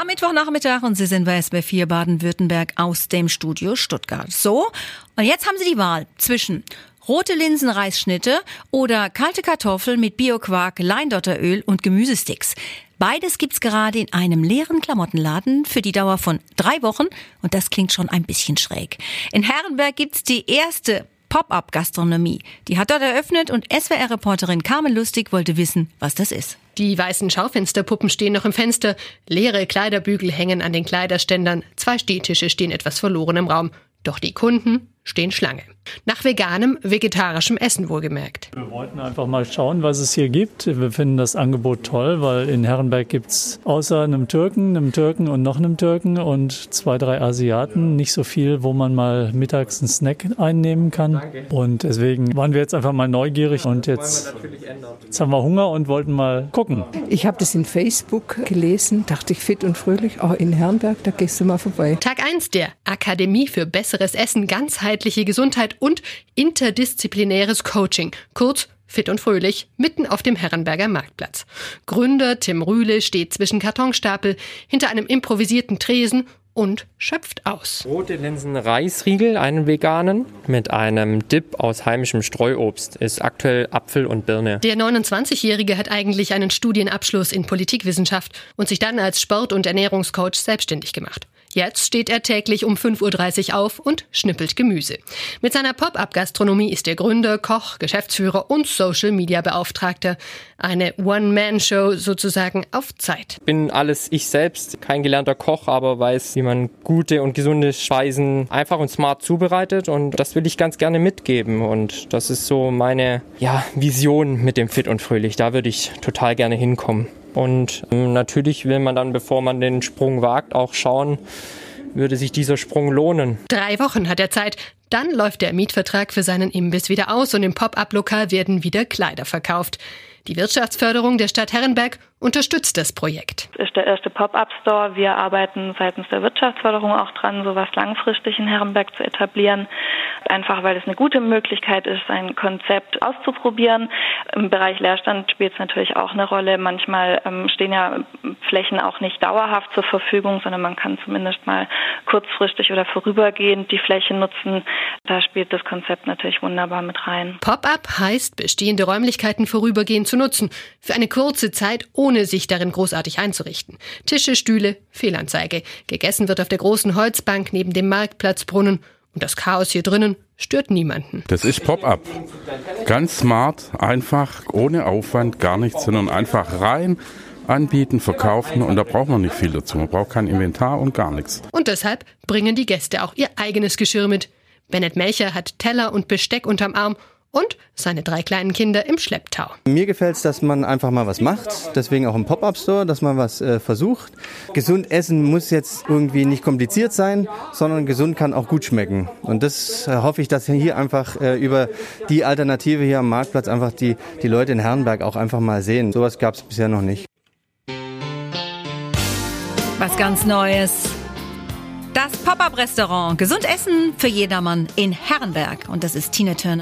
Am Mittwochnachmittag und Sie sind bei SB4 Baden-Württemberg aus dem Studio Stuttgart. So, und jetzt haben Sie die Wahl zwischen rote Linsenreisschnitte oder kalte Kartoffeln mit Bioquark, Leindotteröl und Gemüsesticks. Beides gibt's gerade in einem leeren Klamottenladen für die Dauer von drei Wochen und das klingt schon ein bisschen schräg. In Herrenberg gibt's die erste Pop-up-Gastronomie. Die hat dort eröffnet und SWR-Reporterin Carmen Lustig wollte wissen, was das ist. Die weißen Schaufensterpuppen stehen noch im Fenster, leere Kleiderbügel hängen an den Kleiderständern, zwei Stehtische stehen etwas verloren im Raum. Doch die Kunden stehen Schlange. Nach veganem, vegetarischem Essen wohlgemerkt. Wir wollten einfach mal schauen, was es hier gibt. Wir finden das Angebot toll, weil in Herrenberg gibt es außer einem Türken, einem Türken und noch einem Türken und zwei, drei Asiaten nicht so viel, wo man mal mittags einen Snack einnehmen kann. Und deswegen waren wir jetzt einfach mal neugierig und jetzt, jetzt haben wir Hunger und wollten mal gucken. Ich habe das in Facebook gelesen, dachte ich fit und fröhlich, oh, in Herrenberg, da gehst du mal vorbei. Tag 1 der Akademie für besseres Essen, ganzheitliche Gesundheit und interdisziplinäres Coaching, kurz Fit und fröhlich, mitten auf dem Herrenberger Marktplatz. Gründer Tim Rühle steht zwischen Kartonstapel, hinter einem improvisierten Tresen und schöpft aus. Rote Linsen Reisriegel, einen veganen, mit einem Dip aus heimischem Streuobst, ist aktuell Apfel und Birne. Der 29-Jährige hat eigentlich einen Studienabschluss in Politikwissenschaft und sich dann als Sport- und Ernährungscoach selbstständig gemacht. Jetzt steht er täglich um 5.30 Uhr auf und schnippelt Gemüse. Mit seiner Pop-up-Gastronomie ist er Gründer, Koch, Geschäftsführer und Social-Media-Beauftragter. Eine One-Man-Show sozusagen auf Zeit. Bin alles ich selbst, kein gelernter Koch, aber weiß, wie man gute und gesunde Speisen einfach und smart zubereitet und das will ich ganz gerne mitgeben und das ist so meine ja, Vision mit dem Fit und Fröhlich. Da würde ich total gerne hinkommen. Und ähm, natürlich will man dann, bevor man den Sprung wagt, auch schauen, würde sich dieser Sprung lohnen. Drei Wochen hat er Zeit. Dann läuft der Mietvertrag für seinen Imbiss wieder aus und im Pop-up-Lokal werden wieder Kleider verkauft. Die Wirtschaftsförderung der Stadt Herrenberg unterstützt das Projekt. Das ist der erste Pop-up-Store. Wir arbeiten seitens der Wirtschaftsförderung auch dran, sowas langfristig in Herrenberg zu etablieren. Einfach weil es eine gute Möglichkeit ist, ein Konzept auszuprobieren. Im Bereich Leerstand spielt es natürlich auch eine Rolle. Manchmal ähm, stehen ja Flächen auch nicht dauerhaft zur Verfügung, sondern man kann zumindest mal kurzfristig oder vorübergehend die Fläche nutzen. Da spielt das Konzept natürlich wunderbar mit rein. Pop-up heißt, bestehende Räumlichkeiten vorübergehend zu nutzen. Für eine kurze Zeit, ohne sich darin großartig einzurichten. Tische, Stühle, Fehlanzeige. Gegessen wird auf der großen Holzbank neben dem Marktplatzbrunnen. Und das Chaos hier drinnen stört niemanden. Das ist Pop-up. Ganz smart, einfach, ohne Aufwand, gar nichts, sondern einfach rein anbieten, verkaufen und da braucht man nicht viel dazu. Man braucht kein Inventar und gar nichts. Und deshalb bringen die Gäste auch ihr eigenes Geschirr mit. Bennett Melcher hat Teller und Besteck unterm Arm und seine drei kleinen Kinder im Schlepptau. Mir gefällt es, dass man einfach mal was macht, deswegen auch im Pop-up-Store, dass man was äh, versucht. Gesund essen muss jetzt irgendwie nicht kompliziert sein, sondern gesund kann auch gut schmecken. Und das äh, hoffe ich, dass hier einfach äh, über die Alternative hier am Marktplatz einfach die, die Leute in Herrenberg auch einfach mal sehen. Sowas gab es bisher noch nicht. Was ganz Neues. Das Pop-up-Restaurant Gesund Essen für jedermann in Herrenberg. Und das ist Tina Turner.